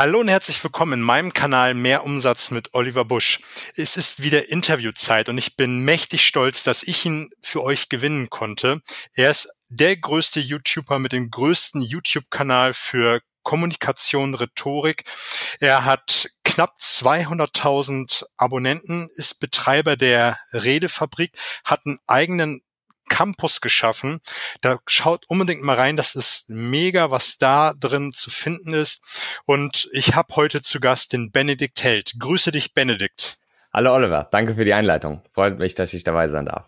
Hallo und herzlich willkommen in meinem Kanal Mehr Umsatz mit Oliver Busch. Es ist wieder Interviewzeit und ich bin mächtig stolz, dass ich ihn für euch gewinnen konnte. Er ist der größte YouTuber mit dem größten YouTube-Kanal für Kommunikation, Rhetorik. Er hat knapp 200.000 Abonnenten, ist Betreiber der Redefabrik, hat einen eigenen Campus geschaffen. Da schaut unbedingt mal rein. Das ist mega, was da drin zu finden ist. Und ich habe heute zu Gast den Benedikt Held. Grüße dich, Benedikt. Hallo Oliver, danke für die Einleitung. Freut mich, dass ich dabei sein darf.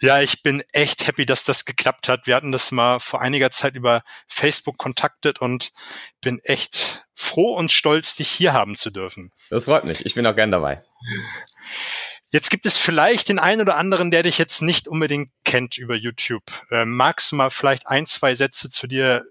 Ja, ich bin echt happy, dass das geklappt hat. Wir hatten das mal vor einiger Zeit über Facebook kontaktet und bin echt froh und stolz, dich hier haben zu dürfen. Das freut mich. Ich bin auch gern dabei. Jetzt gibt es vielleicht den einen oder anderen, der dich jetzt nicht unbedingt kennt über YouTube. Ähm, magst du mal vielleicht ein, zwei Sätze zu dir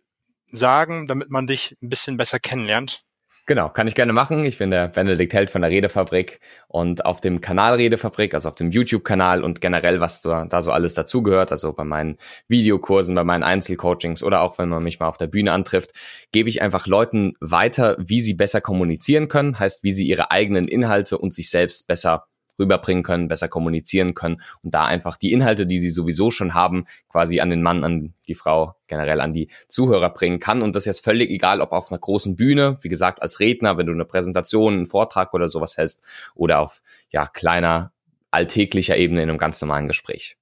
sagen, damit man dich ein bisschen besser kennenlernt? Genau, kann ich gerne machen. Ich bin der Benedikt Held von der Redefabrik und auf dem Kanal Redefabrik, also auf dem YouTube-Kanal und generell, was da, da so alles dazugehört, also bei meinen Videokursen, bei meinen Einzelcoachings oder auch wenn man mich mal auf der Bühne antrifft, gebe ich einfach Leuten weiter, wie sie besser kommunizieren können, heißt, wie sie ihre eigenen Inhalte und sich selbst besser rüberbringen können, besser kommunizieren können und da einfach die Inhalte, die sie sowieso schon haben, quasi an den Mann, an die Frau, generell an die Zuhörer bringen kann. Und das ist jetzt völlig egal, ob auf einer großen Bühne, wie gesagt, als Redner, wenn du eine Präsentation, einen Vortrag oder sowas hältst, oder auf ja kleiner, alltäglicher Ebene in einem ganz normalen Gespräch.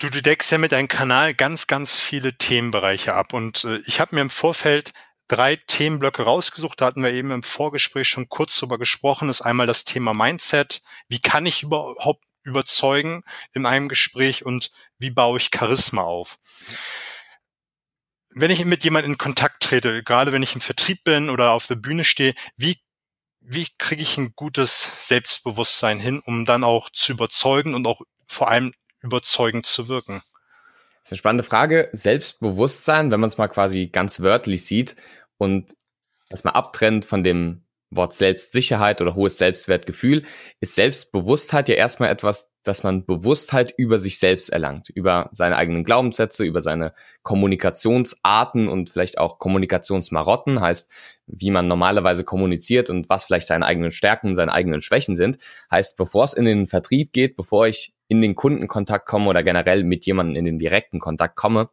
Du, du deckst ja mit deinem Kanal ganz, ganz viele Themenbereiche ab. Und äh, ich habe mir im Vorfeld drei Themenblöcke rausgesucht. Da hatten wir eben im Vorgespräch schon kurz drüber gesprochen. Das ist einmal das Thema Mindset. Wie kann ich überhaupt überzeugen in einem Gespräch und wie baue ich Charisma auf? Wenn ich mit jemandem in Kontakt trete, gerade wenn ich im Vertrieb bin oder auf der Bühne stehe, wie wie kriege ich ein gutes Selbstbewusstsein hin, um dann auch zu überzeugen und auch vor allem überzeugend zu wirken? Das ist eine spannende Frage. Selbstbewusstsein, wenn man es mal quasi ganz wörtlich sieht, und erstmal abtrennt von dem Wort Selbstsicherheit oder hohes Selbstwertgefühl, ist Selbstbewusstheit ja erstmal etwas, dass man Bewusstheit über sich selbst erlangt, über seine eigenen Glaubenssätze, über seine Kommunikationsarten und vielleicht auch Kommunikationsmarotten, heißt, wie man normalerweise kommuniziert und was vielleicht seine eigenen Stärken seine eigenen Schwächen sind. Heißt, bevor es in den Vertrieb geht, bevor ich in den Kundenkontakt komme oder generell mit jemandem in den direkten Kontakt komme,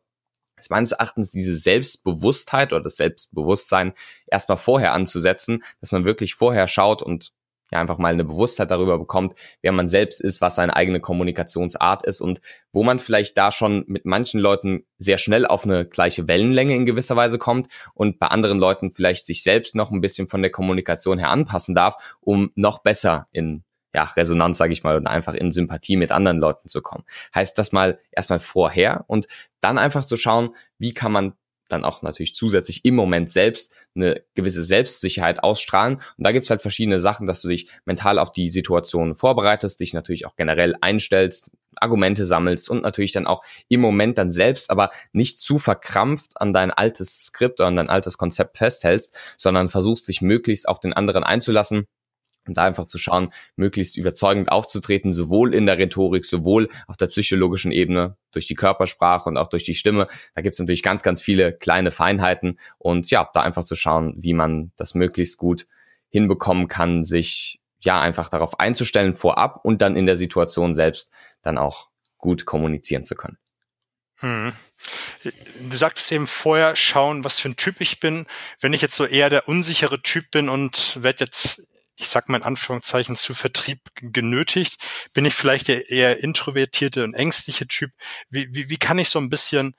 ist meines Erachtens diese Selbstbewusstheit oder das Selbstbewusstsein erstmal vorher anzusetzen, dass man wirklich vorher schaut und ja einfach mal eine Bewusstheit darüber bekommt, wer man selbst ist, was seine eigene Kommunikationsart ist und wo man vielleicht da schon mit manchen Leuten sehr schnell auf eine gleiche Wellenlänge in gewisser Weise kommt und bei anderen Leuten vielleicht sich selbst noch ein bisschen von der Kommunikation her anpassen darf, um noch besser in ja, Resonanz, sage ich mal, und einfach in Sympathie mit anderen Leuten zu kommen. Heißt das mal erstmal vorher und dann einfach zu schauen, wie kann man dann auch natürlich zusätzlich im Moment selbst eine gewisse Selbstsicherheit ausstrahlen. Und da gibt's halt verschiedene Sachen, dass du dich mental auf die Situation vorbereitest, dich natürlich auch generell einstellst, Argumente sammelst und natürlich dann auch im Moment dann selbst, aber nicht zu verkrampft an dein altes Skript oder an dein altes Konzept festhältst, sondern versuchst dich möglichst auf den anderen einzulassen und da einfach zu schauen, möglichst überzeugend aufzutreten, sowohl in der Rhetorik, sowohl auf der psychologischen Ebene, durch die Körpersprache und auch durch die Stimme. Da gibt es natürlich ganz, ganz viele kleine Feinheiten und ja, da einfach zu schauen, wie man das möglichst gut hinbekommen kann, sich ja einfach darauf einzustellen vorab und dann in der Situation selbst dann auch gut kommunizieren zu können. Hm. Du sagtest eben vorher, schauen, was für ein Typ ich bin. Wenn ich jetzt so eher der unsichere Typ bin und werde jetzt ich sag mal in Anführungszeichen, zu Vertrieb genötigt? Bin ich vielleicht der eher introvertierte und ängstliche Typ? Wie, wie, wie kann ich so ein bisschen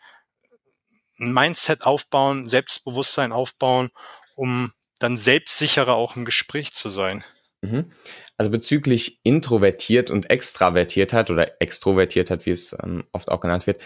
ein Mindset aufbauen, Selbstbewusstsein aufbauen, um dann selbstsicherer auch im Gespräch zu sein? Mhm. Also bezüglich Introvertiert und Extravertiertheit oder Extrovertiertheit, wie es ähm, oft auch genannt wird,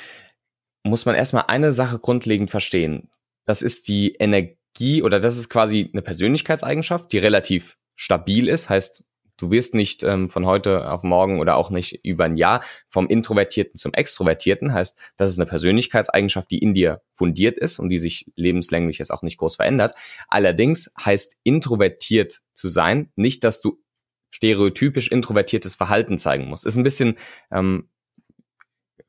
muss man erstmal eine Sache grundlegend verstehen. Das ist die Energie oder das ist quasi eine Persönlichkeitseigenschaft, die relativ stabil ist, heißt, du wirst nicht ähm, von heute auf morgen oder auch nicht über ein Jahr vom Introvertierten zum Extrovertierten, heißt, das ist eine Persönlichkeitseigenschaft, die in dir fundiert ist und die sich lebenslänglich jetzt auch nicht groß verändert. Allerdings heißt introvertiert zu sein nicht, dass du stereotypisch introvertiertes Verhalten zeigen musst. Ist ein bisschen ähm,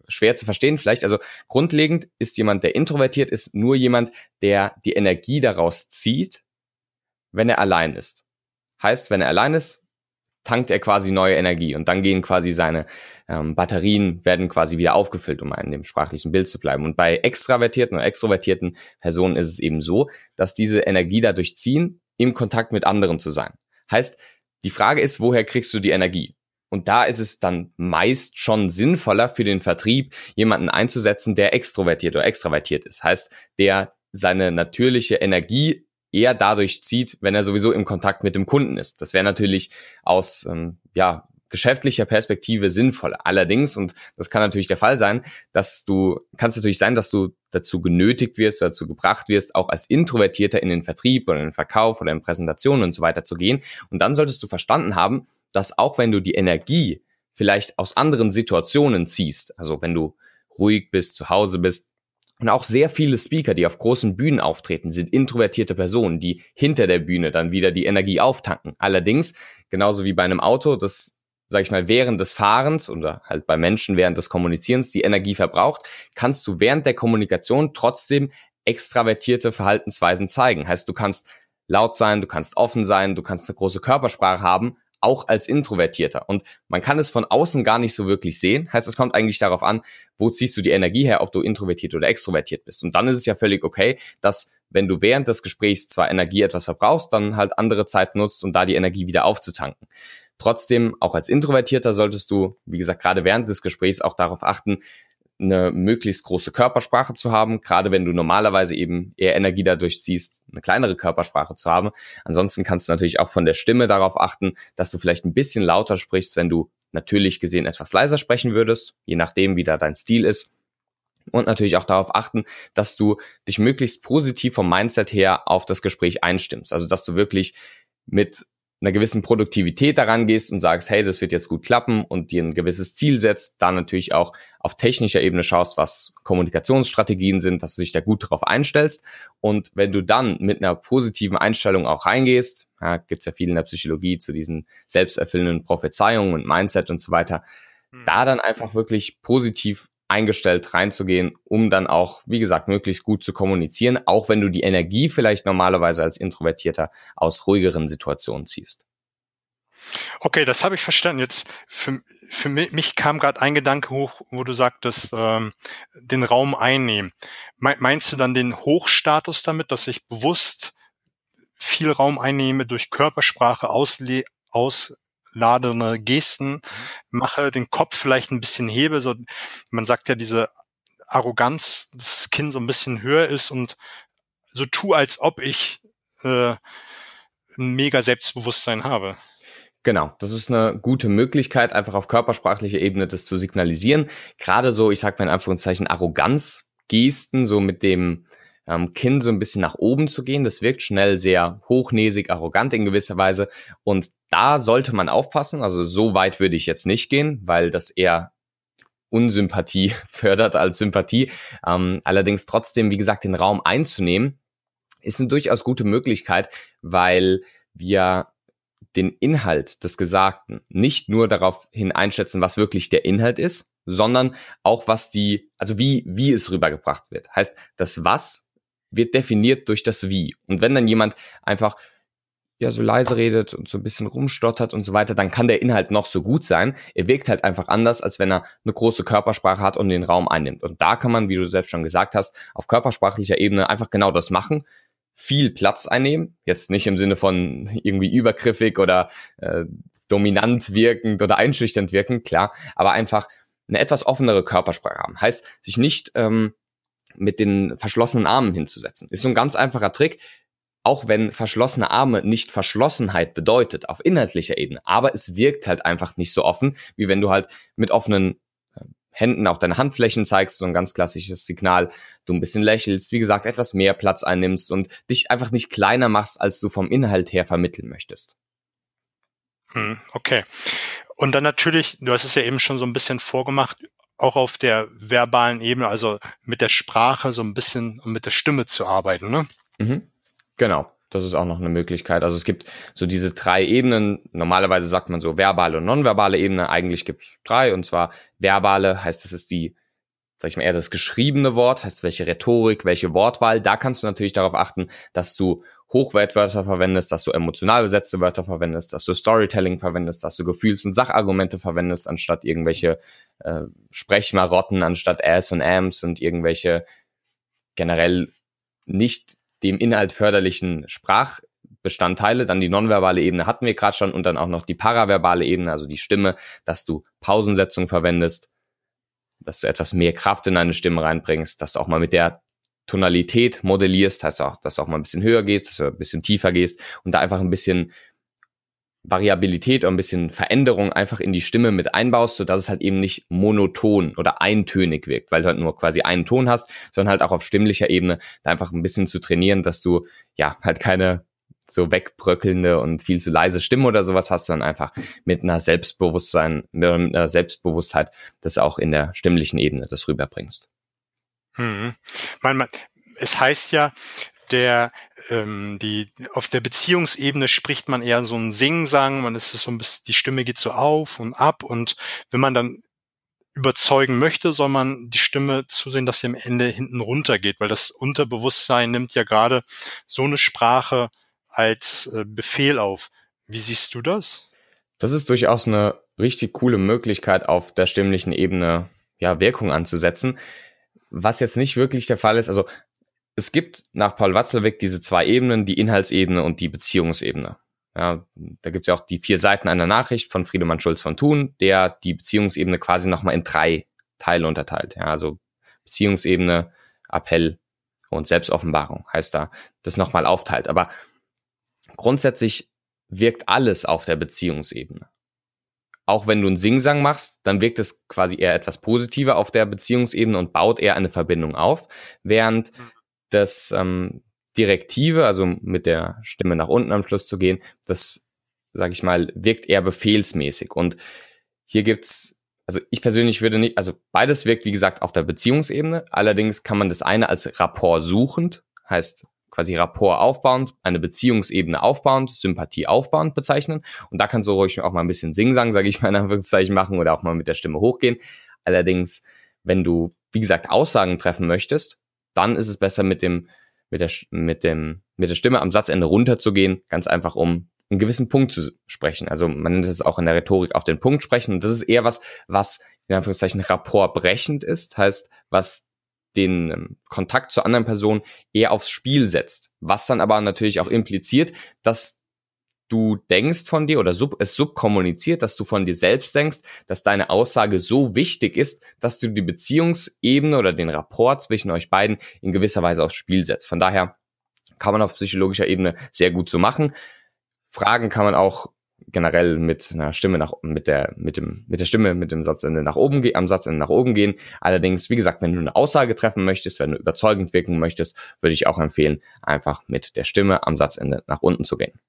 schwer zu verstehen vielleicht. Also grundlegend ist jemand, der introvertiert ist, nur jemand, der die Energie daraus zieht, wenn er allein ist. Heißt, wenn er allein ist, tankt er quasi neue Energie und dann gehen quasi seine ähm, Batterien, werden quasi wieder aufgefüllt, um in dem sprachlichen Bild zu bleiben. Und bei extravertierten oder extrovertierten Personen ist es eben so, dass diese Energie dadurch ziehen, im Kontakt mit anderen zu sein. Heißt, die Frage ist, woher kriegst du die Energie? Und da ist es dann meist schon sinnvoller für den Vertrieb, jemanden einzusetzen, der extrovertiert oder extravertiert ist. Heißt, der seine natürliche Energie eher dadurch zieht, wenn er sowieso im Kontakt mit dem Kunden ist. Das wäre natürlich aus ähm, ja, geschäftlicher Perspektive sinnvoll. Allerdings, und das kann natürlich der Fall sein, dass du, kann es natürlich sein, dass du dazu genötigt wirst, dazu gebracht wirst, auch als Introvertierter in den Vertrieb oder in den Verkauf oder in Präsentationen und so weiter zu gehen. Und dann solltest du verstanden haben, dass auch wenn du die Energie vielleicht aus anderen Situationen ziehst, also wenn du ruhig bist, zu Hause bist, und auch sehr viele Speaker, die auf großen Bühnen auftreten, sind introvertierte Personen, die hinter der Bühne dann wieder die Energie auftanken. Allerdings, genauso wie bei einem Auto, das, sag ich mal, während des Fahrens oder halt bei Menschen während des Kommunizierens die Energie verbraucht, kannst du während der Kommunikation trotzdem extravertierte Verhaltensweisen zeigen. Heißt, du kannst laut sein, du kannst offen sein, du kannst eine große Körpersprache haben, auch als Introvertierter. Und man kann es von außen gar nicht so wirklich sehen. Heißt, es kommt eigentlich darauf an, wo ziehst du die Energie her, ob du introvertiert oder extrovertiert bist. Und dann ist es ja völlig okay, dass wenn du während des Gesprächs zwar Energie etwas verbrauchst, dann halt andere Zeit nutzt, um da die Energie wieder aufzutanken. Trotzdem, auch als Introvertierter solltest du, wie gesagt, gerade während des Gesprächs auch darauf achten, eine möglichst große Körpersprache zu haben, gerade wenn du normalerweise eben eher Energie dadurch ziehst, eine kleinere Körpersprache zu haben. Ansonsten kannst du natürlich auch von der Stimme darauf achten, dass du vielleicht ein bisschen lauter sprichst, wenn du natürlich gesehen etwas leiser sprechen würdest, je nachdem, wie da dein Stil ist. Und natürlich auch darauf achten, dass du dich möglichst positiv vom Mindset her auf das Gespräch einstimmst. Also, dass du wirklich mit einer gewissen Produktivität daran gehst und sagst, hey, das wird jetzt gut klappen und dir ein gewisses Ziel setzt, da natürlich auch auf technischer Ebene schaust, was Kommunikationsstrategien sind, dass du dich da gut darauf einstellst. Und wenn du dann mit einer positiven Einstellung auch reingehst, ja, gibt ja viel in der Psychologie zu diesen selbsterfüllenden Prophezeiungen und Mindset und so weiter, hm. da dann einfach wirklich positiv eingestellt reinzugehen, um dann auch, wie gesagt, möglichst gut zu kommunizieren, auch wenn du die Energie vielleicht normalerweise als Introvertierter aus ruhigeren Situationen ziehst. Okay, das habe ich verstanden. Jetzt für, für mich, kam gerade ein Gedanke hoch, wo du sagtest, ähm, den Raum einnehmen. Meinst du dann den Hochstatus damit, dass ich bewusst viel Raum einnehme durch Körpersprache, Ausle aus ladende Gesten mache, den Kopf vielleicht ein bisschen hebe. So, man sagt ja diese Arroganz, dass das Kinn so ein bisschen höher ist und so tu, als ob ich äh, ein mega Selbstbewusstsein habe. Genau, das ist eine gute Möglichkeit, einfach auf körpersprachlicher Ebene das zu signalisieren. Gerade so, ich sag mal in Anführungszeichen, Arroganzgesten, so mit dem ähm, Kinn so ein bisschen nach oben zu gehen. Das wirkt schnell sehr hochnäsig, arrogant in gewisser Weise. Und da sollte man aufpassen. Also so weit würde ich jetzt nicht gehen, weil das eher Unsympathie fördert als Sympathie. Ähm, allerdings trotzdem, wie gesagt, den Raum einzunehmen, ist eine durchaus gute Möglichkeit, weil wir den Inhalt des Gesagten nicht nur darauf hin einschätzen, was wirklich der Inhalt ist, sondern auch was die, also wie, wie es rübergebracht wird. Heißt, das Was wird definiert durch das Wie. Und wenn dann jemand einfach ja so leise redet und so ein bisschen rumstottert und so weiter, dann kann der Inhalt noch so gut sein. Er wirkt halt einfach anders, als wenn er eine große Körpersprache hat und den Raum einnimmt. Und da kann man, wie du selbst schon gesagt hast, auf körpersprachlicher Ebene einfach genau das machen. Viel Platz einnehmen. Jetzt nicht im Sinne von irgendwie übergriffig oder äh, dominant wirkend oder einschüchternd wirken, klar, aber einfach eine etwas offenere Körpersprache haben. Heißt, sich nicht ähm, mit den verschlossenen Armen hinzusetzen. Ist so ein ganz einfacher Trick, auch wenn verschlossene Arme nicht Verschlossenheit bedeutet auf inhaltlicher Ebene, aber es wirkt halt einfach nicht so offen, wie wenn du halt mit offenen äh, Händen auch deine Handflächen zeigst, so ein ganz klassisches Signal, du ein bisschen lächelst, wie gesagt, etwas mehr Platz einnimmst und dich einfach nicht kleiner machst, als du vom Inhalt her vermitteln möchtest. Hm, okay. Und dann natürlich, du hast es ja eben schon so ein bisschen vorgemacht, auch auf der verbalen Ebene, also mit der Sprache so ein bisschen und mit der Stimme zu arbeiten, ne? Mhm. Genau. Das ist auch noch eine Möglichkeit. Also es gibt so diese drei Ebenen. Normalerweise sagt man so verbale und nonverbale Ebene. Eigentlich gibt es drei. Und zwar verbale heißt, das ist die sag ich mal, eher das geschriebene Wort, heißt welche Rhetorik, welche Wortwahl. Da kannst du natürlich darauf achten, dass du Hochwertwörter verwendest, dass du emotional besetzte Wörter verwendest, dass du Storytelling verwendest, dass du Gefühls- und Sachargumente verwendest, anstatt irgendwelche äh, Sprechmarotten, anstatt As und Ams und irgendwelche generell nicht dem Inhalt förderlichen Sprachbestandteile. Dann die nonverbale Ebene hatten wir gerade schon und dann auch noch die paraverbale Ebene, also die Stimme, dass du Pausensetzung verwendest, dass du etwas mehr Kraft in deine Stimme reinbringst, dass du auch mal mit der Tonalität modellierst, heißt auch, dass du auch mal ein bisschen höher gehst, dass du ein bisschen tiefer gehst und da einfach ein bisschen Variabilität und ein bisschen Veränderung einfach in die Stimme mit einbaust, so dass es halt eben nicht monoton oder eintönig wirkt, weil du halt nur quasi einen Ton hast, sondern halt auch auf stimmlicher Ebene da einfach ein bisschen zu trainieren, dass du ja halt keine so wegbröckelnde und viel zu leise Stimme oder sowas hast, sondern einfach mit einer Selbstbewusstsein, mit einer Selbstbewusstheit das auch in der stimmlichen Ebene das rüberbringst. Hm. Man, man, es heißt ja, der ähm, die auf der Beziehungsebene spricht man eher so ein Singsang, man ist so ein bisschen, die Stimme geht so auf und ab und wenn man dann überzeugen möchte, soll man die Stimme zusehen, dass sie am Ende hinten runter geht, weil das Unterbewusstsein nimmt ja gerade so eine Sprache als äh, Befehl auf. Wie siehst du das? Das ist durchaus eine richtig coole Möglichkeit, auf der stimmlichen Ebene ja Wirkung anzusetzen. Was jetzt nicht wirklich der Fall ist, also es gibt nach Paul Watzlawick diese zwei Ebenen, die Inhaltsebene und die Beziehungsebene. Ja, da gibt es ja auch die vier Seiten einer Nachricht von Friedemann Schulz von Thun, der die Beziehungsebene quasi nochmal in drei Teile unterteilt. Ja, also Beziehungsebene, Appell und Selbstoffenbarung heißt da, das nochmal aufteilt. Aber grundsätzlich wirkt alles auf der Beziehungsebene. Auch wenn du einen Singsang machst, dann wirkt es quasi eher etwas positiver auf der Beziehungsebene und baut eher eine Verbindung auf, während mhm das ähm, Direktive, also mit der Stimme nach unten am Schluss zu gehen, das, sage ich mal, wirkt eher befehlsmäßig. Und hier gibt's, also ich persönlich würde nicht, also beides wirkt, wie gesagt, auf der Beziehungsebene. Allerdings kann man das eine als Rapport suchend, heißt quasi Rapport aufbauend, eine Beziehungsebene aufbauend, Sympathie aufbauend bezeichnen. Und da kannst du ruhig auch mal ein bisschen Singsang, sage ich mal in Anführungszeichen, machen oder auch mal mit der Stimme hochgehen. Allerdings, wenn du, wie gesagt, Aussagen treffen möchtest, dann ist es besser mit dem, mit der, mit dem, mit der Stimme am Satzende runterzugehen, ganz einfach um einen gewissen Punkt zu sprechen. Also man nennt es auch in der Rhetorik auf den Punkt sprechen. Und das ist eher was, was in Anführungszeichen rapportbrechend ist, heißt, was den ähm, Kontakt zur anderen Person eher aufs Spiel setzt. Was dann aber natürlich auch impliziert, dass du denkst von dir oder sub, es subkommuniziert, dass du von dir selbst denkst, dass deine Aussage so wichtig ist, dass du die Beziehungsebene oder den Rapport zwischen euch beiden in gewisser Weise aufs Spiel setzt. Von daher kann man auf psychologischer Ebene sehr gut so machen. Fragen kann man auch generell mit einer Stimme nach mit der mit dem mit der Stimme mit dem Satzende nach oben am Satzende nach oben gehen. Allerdings, wie gesagt, wenn du eine Aussage treffen möchtest, wenn du überzeugend wirken möchtest, würde ich auch empfehlen, einfach mit der Stimme am Satzende nach unten zu gehen.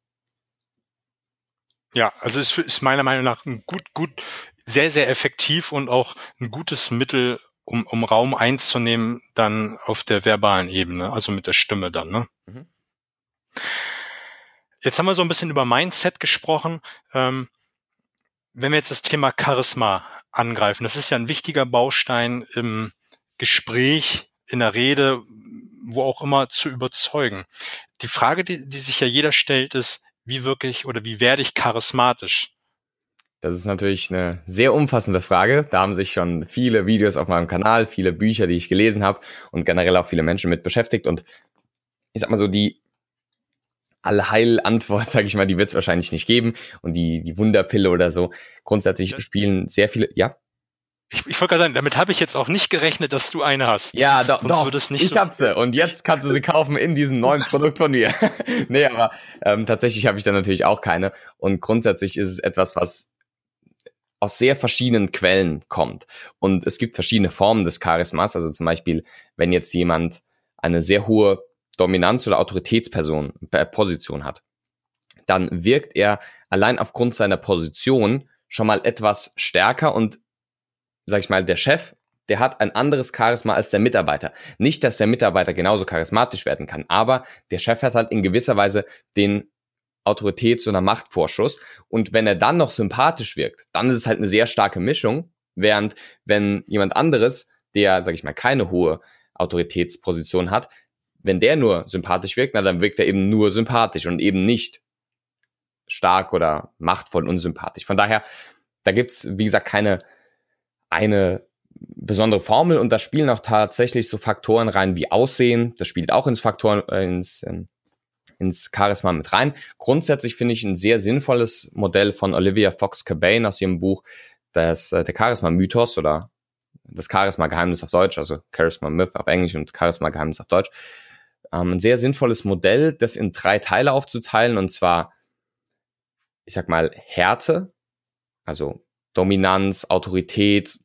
Ja, also es ist meiner Meinung nach ein gut, gut, sehr, sehr effektiv und auch ein gutes Mittel, um, um Raum einzunehmen, dann auf der verbalen Ebene, also mit der Stimme dann. Ne? Mhm. Jetzt haben wir so ein bisschen über Mindset gesprochen. Ähm, wenn wir jetzt das Thema Charisma angreifen, das ist ja ein wichtiger Baustein im Gespräch, in der Rede, wo auch immer zu überzeugen. Die Frage, die, die sich ja jeder stellt, ist, wie wirklich oder wie werde ich charismatisch? Das ist natürlich eine sehr umfassende Frage. Da haben sich schon viele Videos auf meinem Kanal, viele Bücher, die ich gelesen habe und generell auch viele Menschen mit beschäftigt. Und ich sag mal so, die Allheil-Antwort, sage ich mal, die wird es wahrscheinlich nicht geben. Und die, die Wunderpille oder so. Grundsätzlich spielen sehr viele, ja. Ich, ich wollte gerade sagen, damit habe ich jetzt auch nicht gerechnet, dass du eine hast. Ja, doch, doch ich so hab sie und jetzt kannst du sie kaufen in diesem neuen Produkt von mir. nee, aber ähm, tatsächlich habe ich da natürlich auch keine und grundsätzlich ist es etwas, was aus sehr verschiedenen Quellen kommt und es gibt verschiedene Formen des Charismas, also zum Beispiel, wenn jetzt jemand eine sehr hohe Dominanz oder Autoritätsperson äh, Position hat, dann wirkt er allein aufgrund seiner Position schon mal etwas stärker und sag ich mal, der Chef, der hat ein anderes Charisma als der Mitarbeiter. Nicht, dass der Mitarbeiter genauso charismatisch werden kann, aber der Chef hat halt in gewisser Weise den Autoritäts- oder Machtvorschuss. Und wenn er dann noch sympathisch wirkt, dann ist es halt eine sehr starke Mischung. Während wenn jemand anderes der, sag ich mal, keine hohe Autoritätsposition hat, wenn der nur sympathisch wirkt, na, dann wirkt er eben nur sympathisch und eben nicht stark oder machtvoll unsympathisch. Von daher, da gibt's wie gesagt, keine eine besondere Formel und da spielen auch tatsächlich so Faktoren rein wie Aussehen. Das spielt auch ins Faktor, äh, ins, ähm, ins Charisma mit rein. Grundsätzlich finde ich ein sehr sinnvolles Modell von Olivia Fox Cabane aus ihrem Buch, das, äh, der Charisma-Mythos oder das Charisma-Geheimnis auf Deutsch, also Charisma Myth auf Englisch und Charisma-Geheimnis auf Deutsch. Ähm, ein sehr sinnvolles Modell, das in drei Teile aufzuteilen und zwar, ich sag mal, Härte, also Dominanz, Autorität,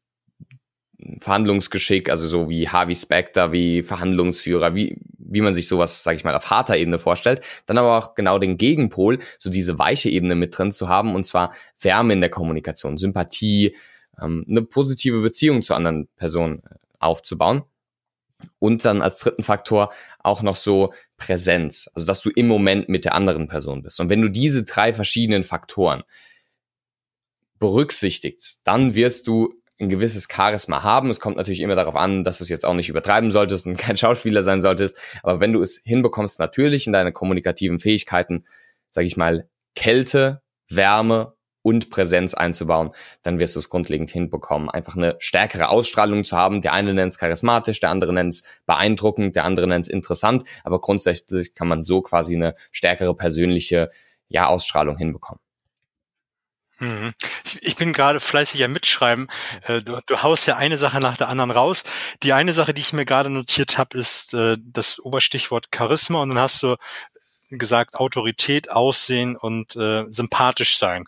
Verhandlungsgeschick, also so wie Harvey Specter, wie Verhandlungsführer, wie, wie man sich sowas, sage ich mal, auf harter Ebene vorstellt. Dann aber auch genau den Gegenpol, so diese weiche Ebene mit drin zu haben, und zwar Wärme in der Kommunikation, Sympathie, ähm, eine positive Beziehung zu anderen Personen äh, aufzubauen. Und dann als dritten Faktor auch noch so Präsenz, also dass du im Moment mit der anderen Person bist. Und wenn du diese drei verschiedenen Faktoren berücksichtigst, dann wirst du ein gewisses Charisma haben. Es kommt natürlich immer darauf an, dass du es jetzt auch nicht übertreiben solltest und kein Schauspieler sein solltest. Aber wenn du es hinbekommst, natürlich in deine kommunikativen Fähigkeiten, sage ich mal, Kälte, Wärme und Präsenz einzubauen, dann wirst du es grundlegend hinbekommen, einfach eine stärkere Ausstrahlung zu haben. Der eine nennt es charismatisch, der andere nennt es beeindruckend, der andere nennt es interessant, aber grundsätzlich kann man so quasi eine stärkere persönliche ja, Ausstrahlung hinbekommen. Mhm. Ich bin gerade fleißig am Mitschreiben. Äh, du, du haust ja eine Sache nach der anderen raus. Die eine Sache, die ich mir gerade notiert habe, ist äh, das Oberstichwort Charisma und dann hast du gesagt Autorität, Aussehen und äh, sympathisch sein.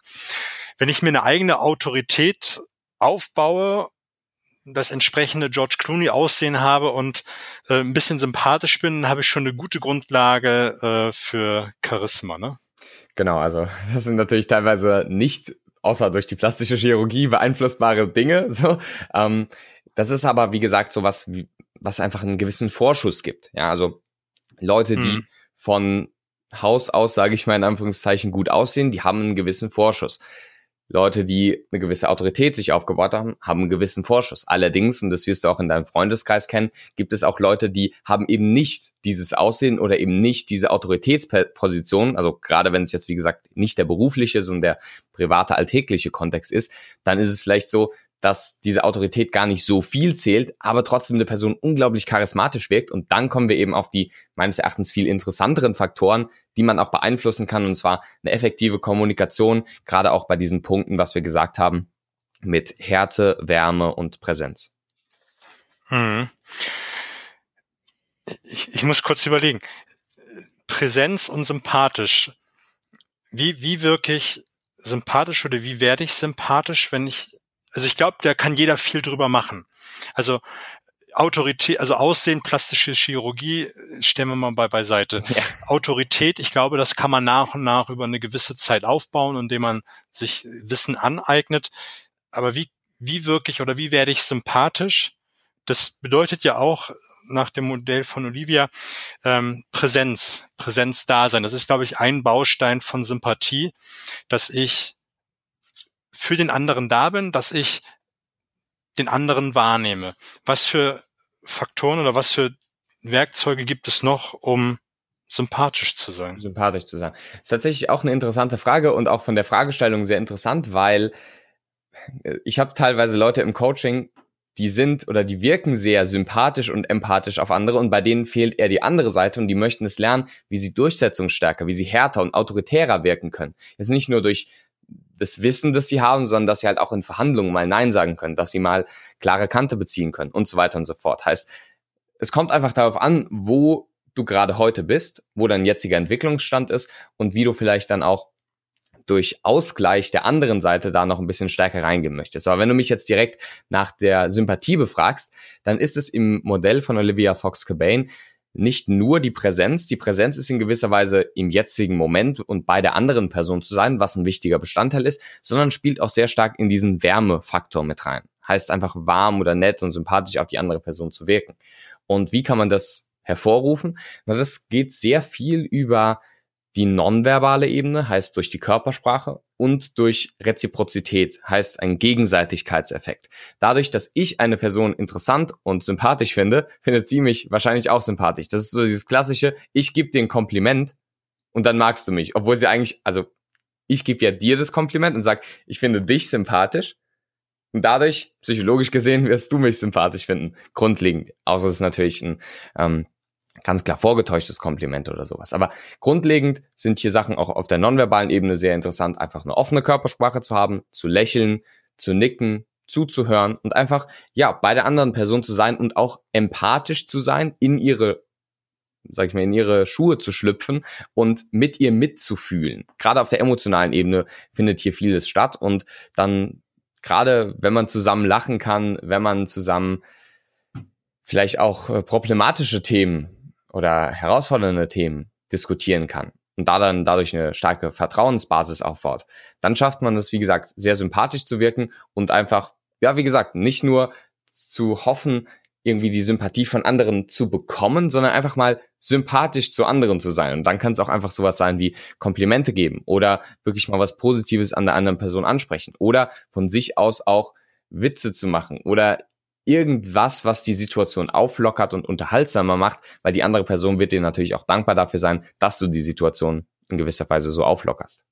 Wenn ich mir eine eigene Autorität aufbaue, das entsprechende George Clooney Aussehen habe und äh, ein bisschen sympathisch bin, habe ich schon eine gute Grundlage äh, für Charisma. Ne? Genau, also das sind natürlich teilweise nicht, außer durch die plastische Chirurgie, beeinflussbare Dinge. So, ähm, das ist aber, wie gesagt, so was, was einfach einen gewissen Vorschuss gibt. Ja, also Leute, die hm. von Haus aus, sage ich mal in Anführungszeichen, gut aussehen, die haben einen gewissen Vorschuss. Leute, die eine gewisse Autorität sich aufgebaut haben, haben einen gewissen Vorschuss. Allerdings, und das wirst du auch in deinem Freundeskreis kennen, gibt es auch Leute, die haben eben nicht dieses Aussehen oder eben nicht diese Autoritätsposition. Also gerade wenn es jetzt, wie gesagt, nicht der berufliche, sondern der private, alltägliche Kontext ist, dann ist es vielleicht so, dass diese Autorität gar nicht so viel zählt, aber trotzdem eine Person unglaublich charismatisch wirkt. Und dann kommen wir eben auf die meines Erachtens viel interessanteren Faktoren, die man auch beeinflussen kann, und zwar eine effektive Kommunikation, gerade auch bei diesen Punkten, was wir gesagt haben, mit Härte, Wärme und Präsenz. Hm. Ich, ich muss kurz überlegen. Präsenz und sympathisch. Wie, wie wirklich sympathisch oder wie werde ich sympathisch, wenn ich also ich glaube, da kann jeder viel drüber machen. Also Autorität, also Aussehen, plastische Chirurgie, stellen wir mal bei, beiseite. Ja. Autorität, ich glaube, das kann man nach und nach über eine gewisse Zeit aufbauen, indem man sich Wissen aneignet. Aber wie, wie wirklich oder wie werde ich sympathisch? Das bedeutet ja auch nach dem Modell von Olivia ähm, Präsenz, Präsenz da sein. Das ist, glaube ich, ein Baustein von Sympathie, dass ich für den anderen da bin, dass ich den anderen wahrnehme. Was für Faktoren oder was für Werkzeuge gibt es noch, um sympathisch zu sein? Sympathisch zu sein. Das ist tatsächlich auch eine interessante Frage und auch von der Fragestellung sehr interessant, weil äh, ich habe teilweise Leute im Coaching, die sind oder die wirken sehr sympathisch und empathisch auf andere und bei denen fehlt eher die andere Seite und die möchten es lernen, wie sie durchsetzungsstärker, wie sie härter und autoritärer wirken können. Jetzt nicht nur durch das Wissen, das sie haben, sondern dass sie halt auch in Verhandlungen mal Nein sagen können, dass sie mal klare Kante beziehen können und so weiter und so fort. Heißt, es kommt einfach darauf an, wo du gerade heute bist, wo dein jetziger Entwicklungsstand ist und wie du vielleicht dann auch durch Ausgleich der anderen Seite da noch ein bisschen stärker reingehen möchtest. Aber wenn du mich jetzt direkt nach der Sympathie befragst, dann ist es im Modell von Olivia Fox-Cabane nicht nur die Präsenz. Die Präsenz ist in gewisser Weise im jetzigen Moment und bei der anderen Person zu sein, was ein wichtiger Bestandteil ist, sondern spielt auch sehr stark in diesen Wärmefaktor mit rein. Heißt einfach warm oder nett und sympathisch auf die andere Person zu wirken. Und wie kann man das hervorrufen? Na, das geht sehr viel über die nonverbale Ebene heißt durch die Körpersprache und durch Reziprozität heißt ein Gegenseitigkeitseffekt. Dadurch, dass ich eine Person interessant und sympathisch finde, findet sie mich wahrscheinlich auch sympathisch. Das ist so dieses klassische, ich gebe dir ein Kompliment und dann magst du mich, obwohl sie eigentlich, also ich gebe ja dir das Kompliment und sag, ich finde dich sympathisch und dadurch, psychologisch gesehen, wirst du mich sympathisch finden. Grundlegend. Außer es ist natürlich ein ähm, ganz klar vorgetäuschtes Kompliment oder sowas. Aber grundlegend sind hier Sachen auch auf der nonverbalen Ebene sehr interessant, einfach eine offene Körpersprache zu haben, zu lächeln, zu nicken, zuzuhören und einfach, ja, bei der anderen Person zu sein und auch empathisch zu sein, in ihre, sag ich mal, in ihre Schuhe zu schlüpfen und mit ihr mitzufühlen. Gerade auf der emotionalen Ebene findet hier vieles statt und dann, gerade wenn man zusammen lachen kann, wenn man zusammen vielleicht auch äh, problematische Themen oder herausfordernde Themen diskutieren kann und da dann dadurch eine starke Vertrauensbasis aufbaut, dann schafft man es, wie gesagt, sehr sympathisch zu wirken und einfach, ja, wie gesagt, nicht nur zu hoffen, irgendwie die Sympathie von anderen zu bekommen, sondern einfach mal sympathisch zu anderen zu sein. Und dann kann es auch einfach sowas sein wie Komplimente geben oder wirklich mal was Positives an der anderen Person ansprechen oder von sich aus auch Witze zu machen oder irgendwas, was die Situation auflockert und unterhaltsamer macht, weil die andere Person wird dir natürlich auch dankbar dafür sein, dass du die Situation in gewisser Weise so auflockerst.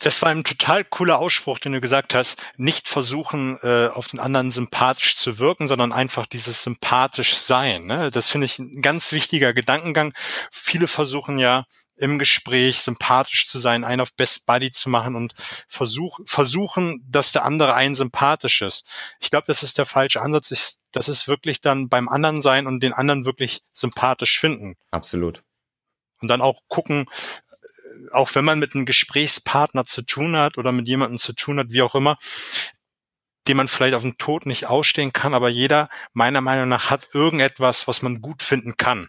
Das war ein total cooler Ausspruch, den du gesagt hast. Nicht versuchen, äh, auf den anderen sympathisch zu wirken, sondern einfach dieses sympathisch sein. Ne? Das finde ich ein ganz wichtiger Gedankengang. Viele versuchen ja im Gespräch sympathisch zu sein, einen auf Best Buddy zu machen und versuch, versuchen, dass der andere einen sympathisch ist. Ich glaube, das ist der falsche Ansatz. Ich, das ist wirklich dann beim anderen sein und den anderen wirklich sympathisch finden. Absolut. Und dann auch gucken, äh, auch wenn man mit einem Gesprächspartner zu tun hat oder mit jemandem zu tun hat, wie auch immer, den man vielleicht auf den Tod nicht ausstehen kann, aber jeder meiner Meinung nach hat irgendetwas, was man gut finden kann.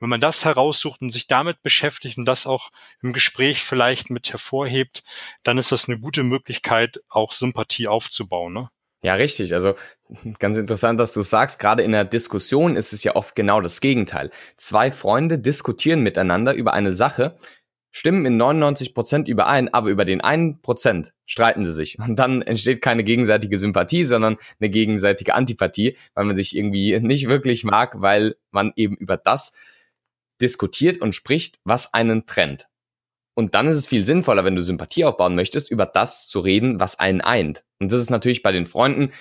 Wenn man das heraussucht und sich damit beschäftigt und das auch im Gespräch vielleicht mit hervorhebt, dann ist das eine gute Möglichkeit, auch Sympathie aufzubauen. Ne? Ja, richtig. Also ganz interessant, dass du sagst, gerade in der Diskussion ist es ja oft genau das Gegenteil. Zwei Freunde diskutieren miteinander über eine Sache, stimmen in 99 Prozent überein, aber über den einen Prozent streiten sie sich. Und dann entsteht keine gegenseitige Sympathie, sondern eine gegenseitige Antipathie, weil man sich irgendwie nicht wirklich mag, weil man eben über das diskutiert und spricht, was einen trennt. Und dann ist es viel sinnvoller, wenn du Sympathie aufbauen möchtest, über das zu reden, was einen eint. Und das ist natürlich bei den Freunden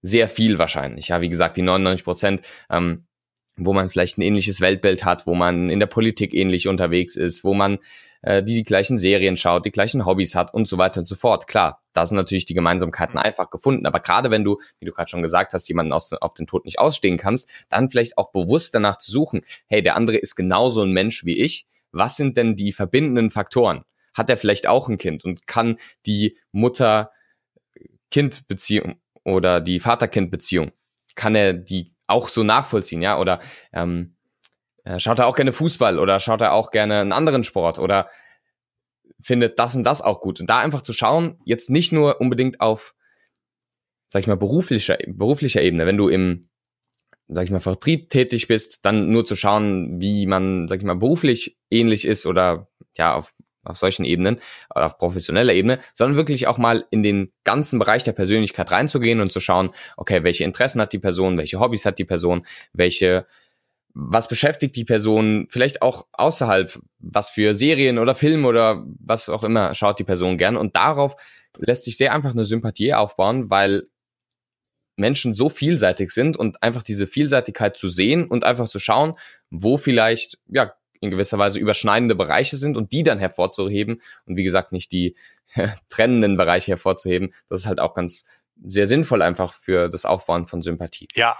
sehr viel wahrscheinlich. Ja, wie gesagt, die 99 Prozent, ähm, wo man vielleicht ein ähnliches Weltbild hat, wo man in der Politik ähnlich unterwegs ist, wo man äh, die, die gleichen Serien schaut, die gleichen Hobbys hat und so weiter und so fort. Klar, da sind natürlich die Gemeinsamkeiten einfach gefunden. Aber gerade wenn du, wie du gerade schon gesagt hast, jemanden aus, auf den Tod nicht ausstehen kannst, dann vielleicht auch bewusst danach zu suchen, hey, der andere ist genauso ein Mensch wie ich. Was sind denn die verbindenden Faktoren? Hat er vielleicht auch ein Kind und kann die Mutter-Kind-Beziehung oder die Vater-Kind-Beziehung, kann er die auch so nachvollziehen, ja? Oder ähm, äh, schaut er auch gerne Fußball oder schaut er auch gerne einen anderen Sport oder findet das und das auch gut. Und da einfach zu schauen, jetzt nicht nur unbedingt auf, sag ich mal, beruflicher, beruflicher Ebene, wenn du im, sag ich mal, Vertrieb tätig bist, dann nur zu schauen, wie man, sag ich mal, beruflich ähnlich ist oder ja, auf, auf solchen Ebenen oder auf professioneller Ebene, sondern wirklich auch mal in den ganzen Bereich der Persönlichkeit reinzugehen und zu schauen, okay, welche Interessen hat die Person, welche Hobbys hat die Person, welche was beschäftigt die Person, vielleicht auch außerhalb, was für Serien oder Filme oder was auch immer schaut die Person gern. Und darauf lässt sich sehr einfach eine Sympathie aufbauen, weil Menschen so vielseitig sind und einfach diese Vielseitigkeit zu sehen und einfach zu schauen, wo vielleicht, ja, in gewisser Weise überschneidende Bereiche sind und die dann hervorzuheben und wie gesagt nicht die trennenden Bereiche hervorzuheben, das ist halt auch ganz sehr sinnvoll einfach für das Aufbauen von Sympathie. Ja,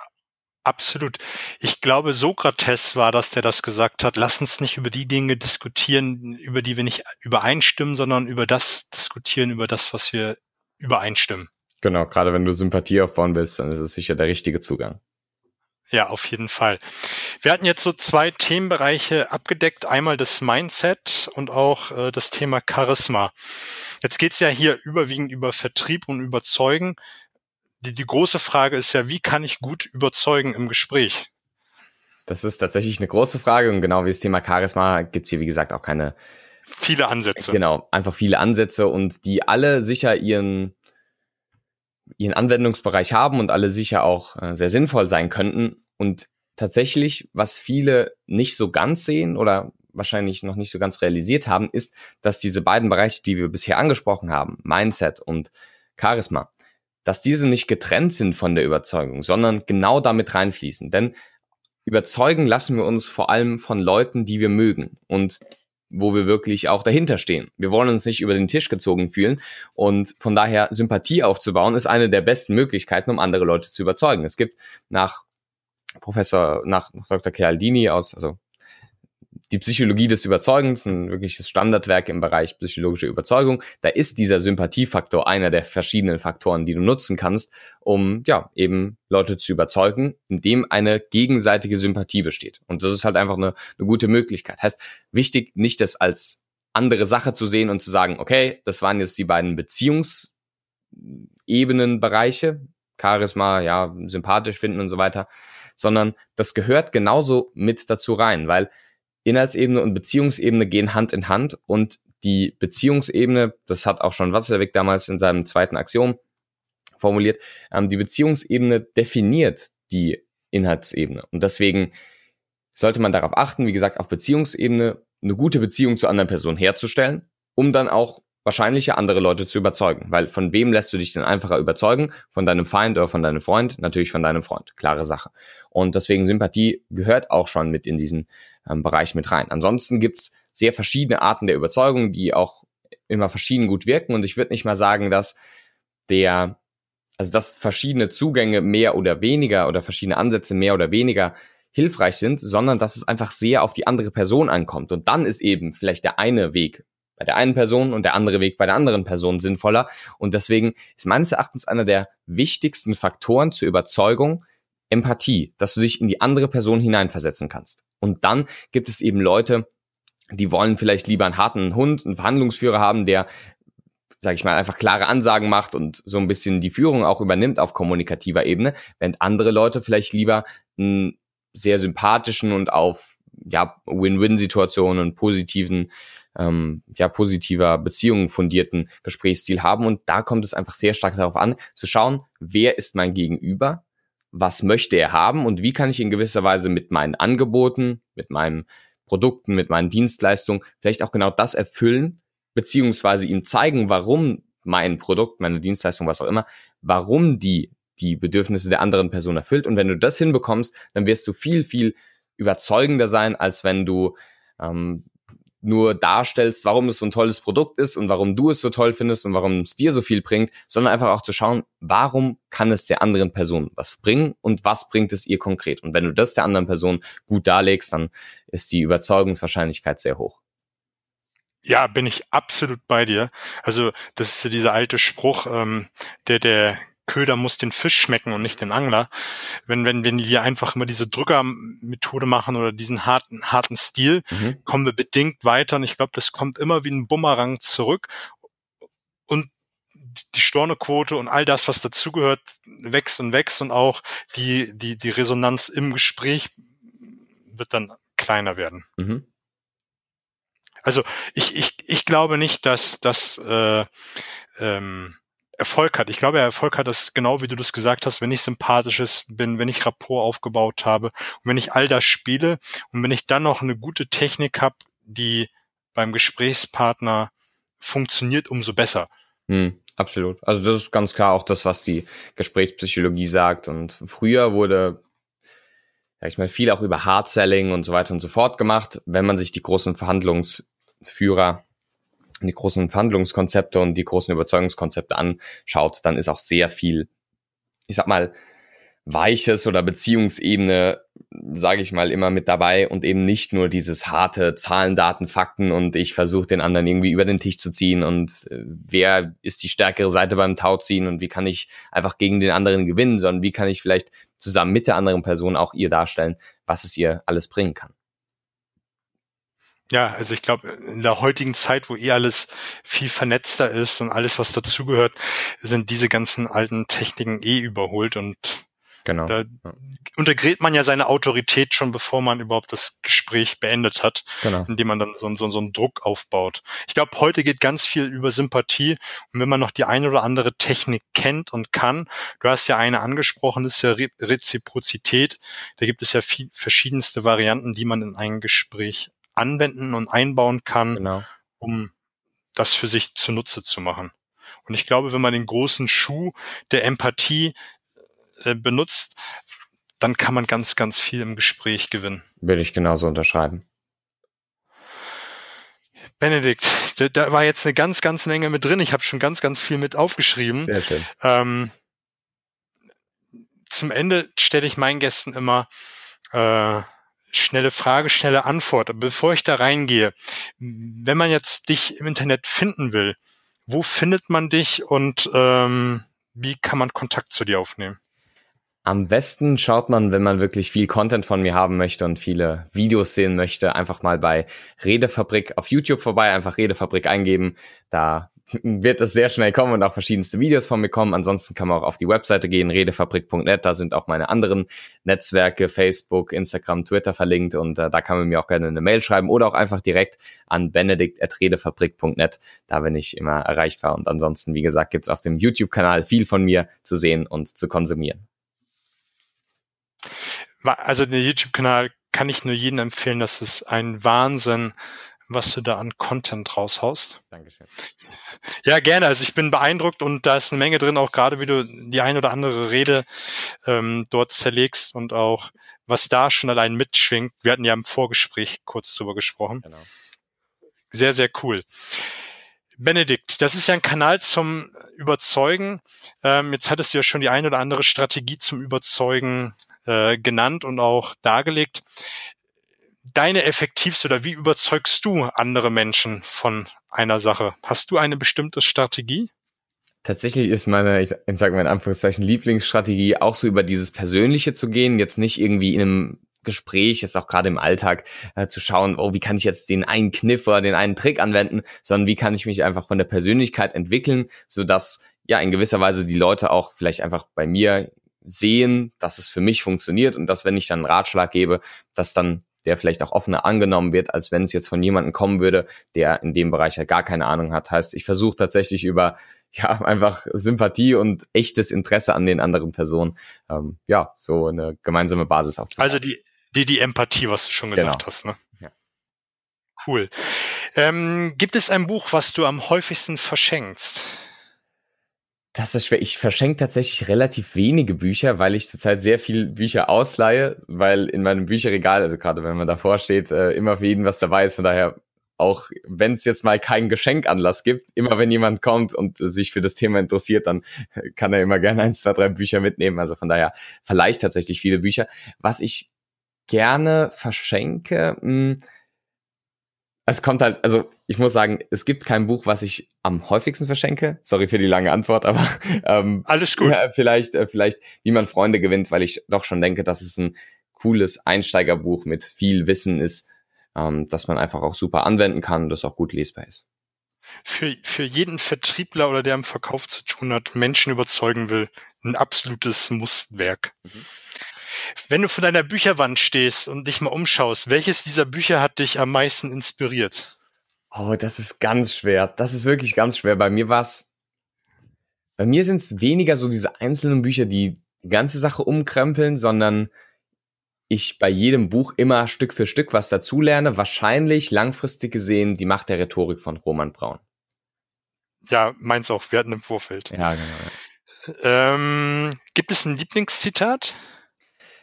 Absolut. Ich glaube, Sokrates war das, der das gesagt hat. Lass uns nicht über die Dinge diskutieren, über die wir nicht übereinstimmen, sondern über das diskutieren, über das, was wir übereinstimmen. Genau, gerade wenn du Sympathie aufbauen willst, dann ist es sicher der richtige Zugang. Ja, auf jeden Fall. Wir hatten jetzt so zwei Themenbereiche abgedeckt. Einmal das Mindset und auch äh, das Thema Charisma. Jetzt geht's ja hier überwiegend über Vertrieb und Überzeugen die, die große Frage ist ja, wie kann ich gut überzeugen im Gespräch? Das ist tatsächlich eine große Frage und genau wie das Thema Charisma gibt es hier, wie gesagt, auch keine viele Ansätze. Genau, einfach viele Ansätze und die alle sicher ihren, ihren Anwendungsbereich haben und alle sicher auch äh, sehr sinnvoll sein könnten. Und tatsächlich, was viele nicht so ganz sehen oder wahrscheinlich noch nicht so ganz realisiert haben, ist, dass diese beiden Bereiche, die wir bisher angesprochen haben, Mindset und Charisma, dass diese nicht getrennt sind von der Überzeugung, sondern genau damit reinfließen. Denn überzeugen lassen wir uns vor allem von Leuten, die wir mögen und wo wir wirklich auch dahinter stehen. Wir wollen uns nicht über den Tisch gezogen fühlen und von daher Sympathie aufzubauen ist eine der besten Möglichkeiten, um andere Leute zu überzeugen. Es gibt nach Professor, nach, Dr. Chialdini aus, also die Psychologie des Überzeugens, ein wirkliches Standardwerk im Bereich psychologische Überzeugung. Da ist dieser Sympathiefaktor einer der verschiedenen Faktoren, die du nutzen kannst, um ja eben Leute zu überzeugen, indem eine gegenseitige Sympathie besteht. Und das ist halt einfach eine, eine gute Möglichkeit. Heißt, wichtig, nicht das als andere Sache zu sehen und zu sagen, okay, das waren jetzt die beiden Beziehungsebenenbereiche, Charisma, ja, sympathisch finden und so weiter, sondern das gehört genauso mit dazu rein, weil Inhaltsebene und Beziehungsebene gehen Hand in Hand und die Beziehungsebene, das hat auch schon Watzlawick damals in seinem zweiten Axiom formuliert, ähm, die Beziehungsebene definiert die Inhaltsebene. Und deswegen sollte man darauf achten, wie gesagt, auf Beziehungsebene eine gute Beziehung zu anderen Personen herzustellen, um dann auch wahrscheinlicher andere Leute zu überzeugen. Weil von wem lässt du dich denn einfacher überzeugen? Von deinem Feind oder von deinem Freund? Natürlich von deinem Freund. Klare Sache. Und deswegen Sympathie gehört auch schon mit in diesen ähm, Bereich mit rein. Ansonsten gibt's sehr verschiedene Arten der Überzeugung, die auch immer verschieden gut wirken. Und ich würde nicht mal sagen, dass der, also dass verschiedene Zugänge mehr oder weniger oder verschiedene Ansätze mehr oder weniger hilfreich sind, sondern dass es einfach sehr auf die andere Person ankommt. Und dann ist eben vielleicht der eine Weg bei der einen Person und der andere Weg bei der anderen Person sinnvoller. Und deswegen ist meines Erachtens einer der wichtigsten Faktoren zur Überzeugung Empathie, dass du dich in die andere Person hineinversetzen kannst. Und dann gibt es eben Leute, die wollen vielleicht lieber einen harten Hund, einen Verhandlungsführer haben, der, sag ich mal, einfach klare Ansagen macht und so ein bisschen die Führung auch übernimmt auf kommunikativer Ebene, während andere Leute vielleicht lieber einen sehr sympathischen und auf ja, Win-Win-Situationen und positiven ähm, ja, positiver Beziehungen fundierten Gesprächsstil haben. Und da kommt es einfach sehr stark darauf an, zu schauen, wer ist mein Gegenüber, was möchte er haben und wie kann ich in gewisser Weise mit meinen Angeboten, mit meinen Produkten, mit meinen Dienstleistungen vielleicht auch genau das erfüllen, beziehungsweise ihm zeigen, warum mein Produkt, meine Dienstleistung, was auch immer, warum die die Bedürfnisse der anderen Person erfüllt. Und wenn du das hinbekommst, dann wirst du viel, viel überzeugender sein, als wenn du ähm, nur darstellst, warum es so ein tolles Produkt ist und warum du es so toll findest und warum es dir so viel bringt, sondern einfach auch zu schauen, warum kann es der anderen Person was bringen und was bringt es ihr konkret. Und wenn du das der anderen Person gut darlegst, dann ist die Überzeugungswahrscheinlichkeit sehr hoch. Ja, bin ich absolut bei dir. Also das ist dieser alte Spruch, ähm, der der Köder muss den Fisch schmecken und nicht den Angler. Wenn, wenn, wenn wir einfach immer diese Drückermethode machen oder diesen harten, harten Stil, mhm. kommen wir bedingt weiter. Und ich glaube, das kommt immer wie ein Bumerang zurück. Und die Stornequote und all das, was dazugehört, wächst und wächst und auch die, die, die Resonanz im Gespräch wird dann kleiner werden. Mhm. Also ich, ich, ich glaube nicht, dass, dass äh, ähm, Erfolg hat. Ich glaube, Erfolg hat das genau wie du das gesagt hast, wenn ich sympathisches bin, wenn ich Rapport aufgebaut habe und wenn ich all das spiele und wenn ich dann noch eine gute Technik habe, die beim Gesprächspartner funktioniert, umso besser. Hm, absolut. Also das ist ganz klar auch das, was die Gesprächspsychologie sagt. Und früher wurde, sag ich mal, viel auch über Hard Selling und so weiter und so fort gemacht. Wenn man sich die großen Verhandlungsführer die großen Verhandlungskonzepte und die großen Überzeugungskonzepte anschaut, dann ist auch sehr viel, ich sag mal, Weiches oder Beziehungsebene, sage ich mal, immer mit dabei und eben nicht nur dieses harte Zahlen, Daten, Fakten und ich versuche den anderen irgendwie über den Tisch zu ziehen und äh, wer ist die stärkere Seite beim Tauziehen und wie kann ich einfach gegen den anderen gewinnen, sondern wie kann ich vielleicht zusammen mit der anderen Person auch ihr darstellen, was es ihr alles bringen kann. Ja, also ich glaube, in der heutigen Zeit, wo eh alles viel vernetzter ist und alles, was dazugehört, sind diese ganzen alten Techniken eh überholt und Genau. Da untergräbt man ja seine Autorität schon, bevor man überhaupt das Gespräch beendet hat, genau. indem man dann so, so, so einen Druck aufbaut. Ich glaube, heute geht ganz viel über Sympathie. Und wenn man noch die eine oder andere Technik kennt und kann, du hast ja eine angesprochen, das ist ja Re Reziprozität. Da gibt es ja viel, verschiedenste Varianten, die man in ein Gespräch anwenden und einbauen kann, genau. um das für sich zunutze zu machen. Und ich glaube, wenn man den großen Schuh der Empathie äh, benutzt, dann kann man ganz, ganz viel im Gespräch gewinnen. Würde ich genauso unterschreiben. Benedikt, da, da war jetzt eine ganz, ganz Menge mit drin. Ich habe schon ganz, ganz viel mit aufgeschrieben. Sehr schön. Ähm, zum Ende stelle ich meinen Gästen immer äh, schnelle Frage, schnelle Antwort. Bevor ich da reingehe, wenn man jetzt dich im Internet finden will, wo findet man dich und ähm, wie kann man Kontakt zu dir aufnehmen? Am besten schaut man, wenn man wirklich viel Content von mir haben möchte und viele Videos sehen möchte, einfach mal bei Redefabrik auf YouTube vorbei, einfach Redefabrik eingeben. Da wird es sehr schnell kommen und auch verschiedenste Videos von mir kommen. Ansonsten kann man auch auf die Webseite gehen, redefabrik.net. Da sind auch meine anderen Netzwerke, Facebook, Instagram, Twitter verlinkt und äh, da kann man mir auch gerne eine Mail schreiben oder auch einfach direkt an benedikt.redefabrik.net. Da bin ich immer erreichbar und ansonsten, wie gesagt, gibt's auf dem YouTube-Kanal viel von mir zu sehen und zu konsumieren also den YouTube-Kanal kann ich nur jedem empfehlen. Das ist ein Wahnsinn, was du da an Content raushaust. Dankeschön. Ja, gerne. Also ich bin beeindruckt und da ist eine Menge drin, auch gerade wie du die ein oder andere Rede ähm, dort zerlegst und auch was da schon allein mitschwingt. Wir hatten ja im Vorgespräch kurz drüber gesprochen. Genau. Sehr, sehr cool. Benedikt, das ist ja ein Kanal zum Überzeugen. Ähm, jetzt hattest du ja schon die ein oder andere Strategie zum Überzeugen äh, genannt und auch dargelegt. Deine effektivste oder wie überzeugst du andere Menschen von einer Sache? Hast du eine bestimmte Strategie? Tatsächlich ist meine, ich sage mal in Anführungszeichen, Lieblingsstrategie auch so über dieses Persönliche zu gehen, jetzt nicht irgendwie in einem Gespräch, jetzt auch gerade im Alltag, äh, zu schauen, oh, wie kann ich jetzt den einen Kniff oder den einen Trick anwenden, sondern wie kann ich mich einfach von der Persönlichkeit entwickeln, so dass ja in gewisser Weise die Leute auch vielleicht einfach bei mir sehen, dass es für mich funktioniert und dass, wenn ich dann einen Ratschlag gebe, dass dann der vielleicht auch offener angenommen wird, als wenn es jetzt von jemandem kommen würde, der in dem Bereich halt gar keine Ahnung hat. Heißt, ich versuche tatsächlich über ja einfach Sympathie und echtes Interesse an den anderen Personen, ähm, ja, so eine gemeinsame Basis aufzubauen. Also die, die, die Empathie, was du schon gesagt genau. hast, ne? Ja. Cool. Ähm, gibt es ein Buch, was du am häufigsten verschenkst? Das ist schwer. Ich verschenke tatsächlich relativ wenige Bücher, weil ich zurzeit sehr viel Bücher ausleihe, weil in meinem Bücherregal, also gerade wenn man davor steht, äh, immer für jeden was dabei ist. Von daher, auch wenn es jetzt mal keinen Geschenkanlass gibt, immer wenn jemand kommt und sich für das Thema interessiert, dann kann er immer gerne eins, zwei, drei Bücher mitnehmen. Also von daher vielleicht tatsächlich viele Bücher. Was ich gerne verschenke, mh, hm, es kommt halt, also ich muss sagen, es gibt kein Buch, was ich am häufigsten verschenke. Sorry für die lange Antwort, aber ähm, alles gut. Ja, vielleicht, äh, vielleicht, wie man Freunde gewinnt, weil ich doch schon denke, dass es ein cooles Einsteigerbuch mit viel Wissen ist, ähm, dass man einfach auch super anwenden kann und das auch gut lesbar ist. Für, für jeden Vertriebler oder der im Verkauf zu tun hat, Menschen überzeugen will, ein absolutes Mustwerk. Mhm. Wenn du vor deiner Bücherwand stehst und dich mal umschaust, welches dieser Bücher hat dich am meisten inspiriert? Oh, das ist ganz schwer. Das ist wirklich ganz schwer. Bei mir war es, bei mir sind es weniger so diese einzelnen Bücher, die die ganze Sache umkrempeln, sondern ich bei jedem Buch immer Stück für Stück was dazulerne. Wahrscheinlich langfristig gesehen die Macht der Rhetorik von Roman Braun. Ja, meins auch. Wir hatten im Vorfeld. Ja, genau. Ähm, gibt es ein Lieblingszitat?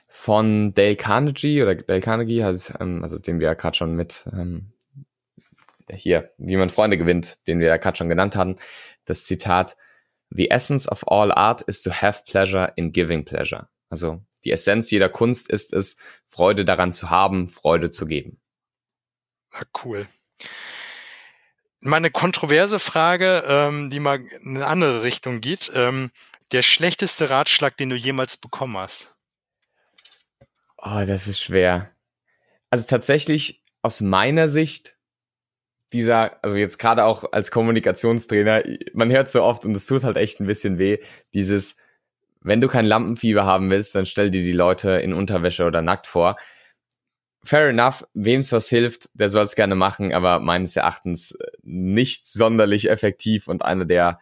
Von Dale Carnegie oder Dale Carnegie, also, also den wir ja gerade schon mit ähm, hier, wie man Freunde gewinnt, den wir ja gerade schon genannt haben, das Zitat, The essence of all art is to have pleasure in giving pleasure. Also die Essenz jeder Kunst ist es, Freude daran zu haben, Freude zu geben. Ja, cool. Meine kontroverse Frage, ähm, die mal in eine andere Richtung geht. Ähm, der schlechteste Ratschlag, den du jemals bekommen hast? Oh, das ist schwer. Also tatsächlich aus meiner Sicht dieser, also jetzt gerade auch als Kommunikationstrainer, man hört so oft und es tut halt echt ein bisschen weh, dieses, wenn du kein Lampenfieber haben willst, dann stell dir die Leute in Unterwäsche oder nackt vor. Fair enough, wem's was hilft, der soll es gerne machen, aber meines Erachtens nicht sonderlich effektiv und einer der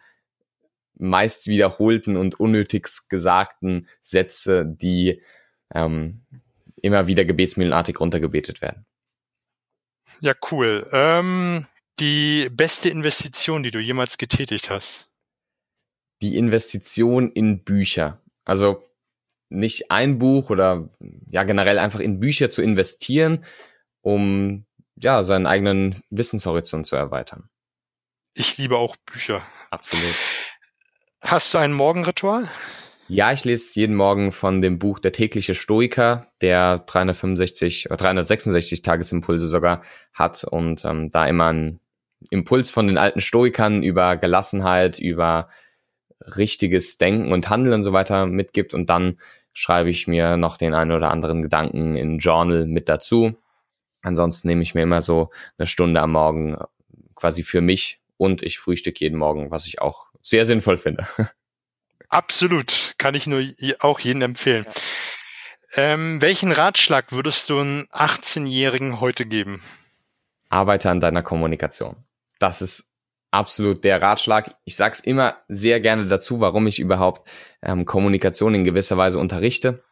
meist wiederholten und unnötigst gesagten Sätze, die ähm, immer wieder gebetsmühlenartig runtergebetet werden. Ja, cool. Ähm, die beste Investition, die du jemals getätigt hast? Die Investition in Bücher. Also nicht ein Buch oder ja generell einfach in Bücher zu investieren, um ja seinen eigenen Wissenshorizont zu erweitern. Ich liebe auch Bücher. Absolut. Hast du ein Morgenritual? Ja, ich lese jeden Morgen von dem Buch Der tägliche Stoiker, der 365 oder 366 Tagesimpulse sogar hat und ähm, da immer einen Impuls von den alten Stoikern über Gelassenheit, über richtiges Denken und Handeln und so weiter mitgibt und dann schreibe ich mir noch den einen oder anderen Gedanken in Journal mit dazu. Ansonsten nehme ich mir immer so eine Stunde am Morgen quasi für mich und ich frühstücke jeden Morgen, was ich auch sehr sinnvoll finde. Absolut, kann ich nur auch jedem empfehlen. Ähm, welchen Ratschlag würdest du einem 18-Jährigen heute geben? Arbeite an deiner Kommunikation. Das ist absolut der Ratschlag. Ich sage es immer sehr gerne dazu, warum ich überhaupt ähm, Kommunikation in gewisser Weise unterrichte.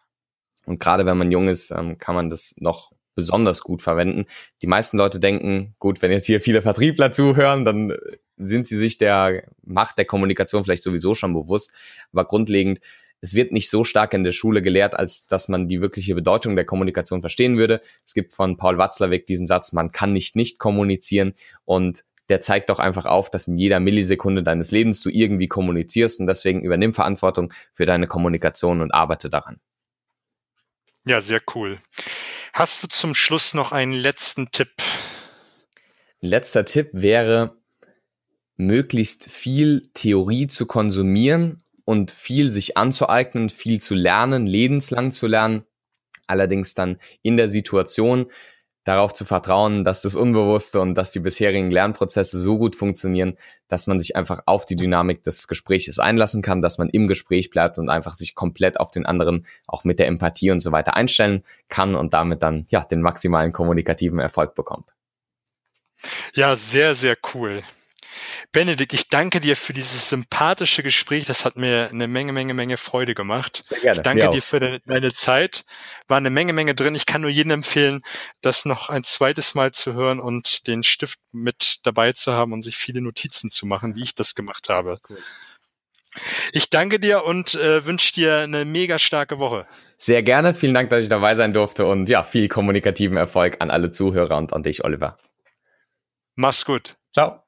Und gerade wenn man jung ist, ähm, kann man das noch besonders gut verwenden. Die meisten Leute denken, gut, wenn jetzt hier viele Vertriebler zuhören, dann sind sie sich der Macht der Kommunikation vielleicht sowieso schon bewusst. Aber grundlegend, es wird nicht so stark in der Schule gelehrt, als dass man die wirkliche Bedeutung der Kommunikation verstehen würde. Es gibt von Paul Watzlawick diesen Satz, man kann nicht nicht kommunizieren und der zeigt doch einfach auf, dass in jeder Millisekunde deines Lebens du irgendwie kommunizierst und deswegen übernimm Verantwortung für deine Kommunikation und arbeite daran. Ja, sehr cool. Hast du zum Schluss noch einen letzten Tipp? Letzter Tipp wäre, möglichst viel Theorie zu konsumieren und viel sich anzueignen, viel zu lernen, lebenslang zu lernen. Allerdings dann in der Situation darauf zu vertrauen, dass das Unbewusste und dass die bisherigen Lernprozesse so gut funktionieren, dass man sich einfach auf die Dynamik des Gesprächs einlassen kann, dass man im Gespräch bleibt und einfach sich komplett auf den anderen auch mit der Empathie und so weiter einstellen kann und damit dann ja den maximalen kommunikativen Erfolg bekommt. Ja, sehr, sehr cool. Benedikt, ich danke dir für dieses sympathische Gespräch. Das hat mir eine Menge, Menge, Menge Freude gemacht. Sehr gerne. Ich danke dir für deine, deine, Zeit. War eine Menge, Menge drin. Ich kann nur jedem empfehlen, das noch ein zweites Mal zu hören und den Stift mit dabei zu haben und sich viele Notizen zu machen, wie ich das gemacht habe. Cool. Ich danke dir und äh, wünsche dir eine mega starke Woche. Sehr gerne. Vielen Dank, dass ich dabei sein durfte und ja, viel kommunikativen Erfolg an alle Zuhörer und an dich, Oliver. Mach's gut. Ciao.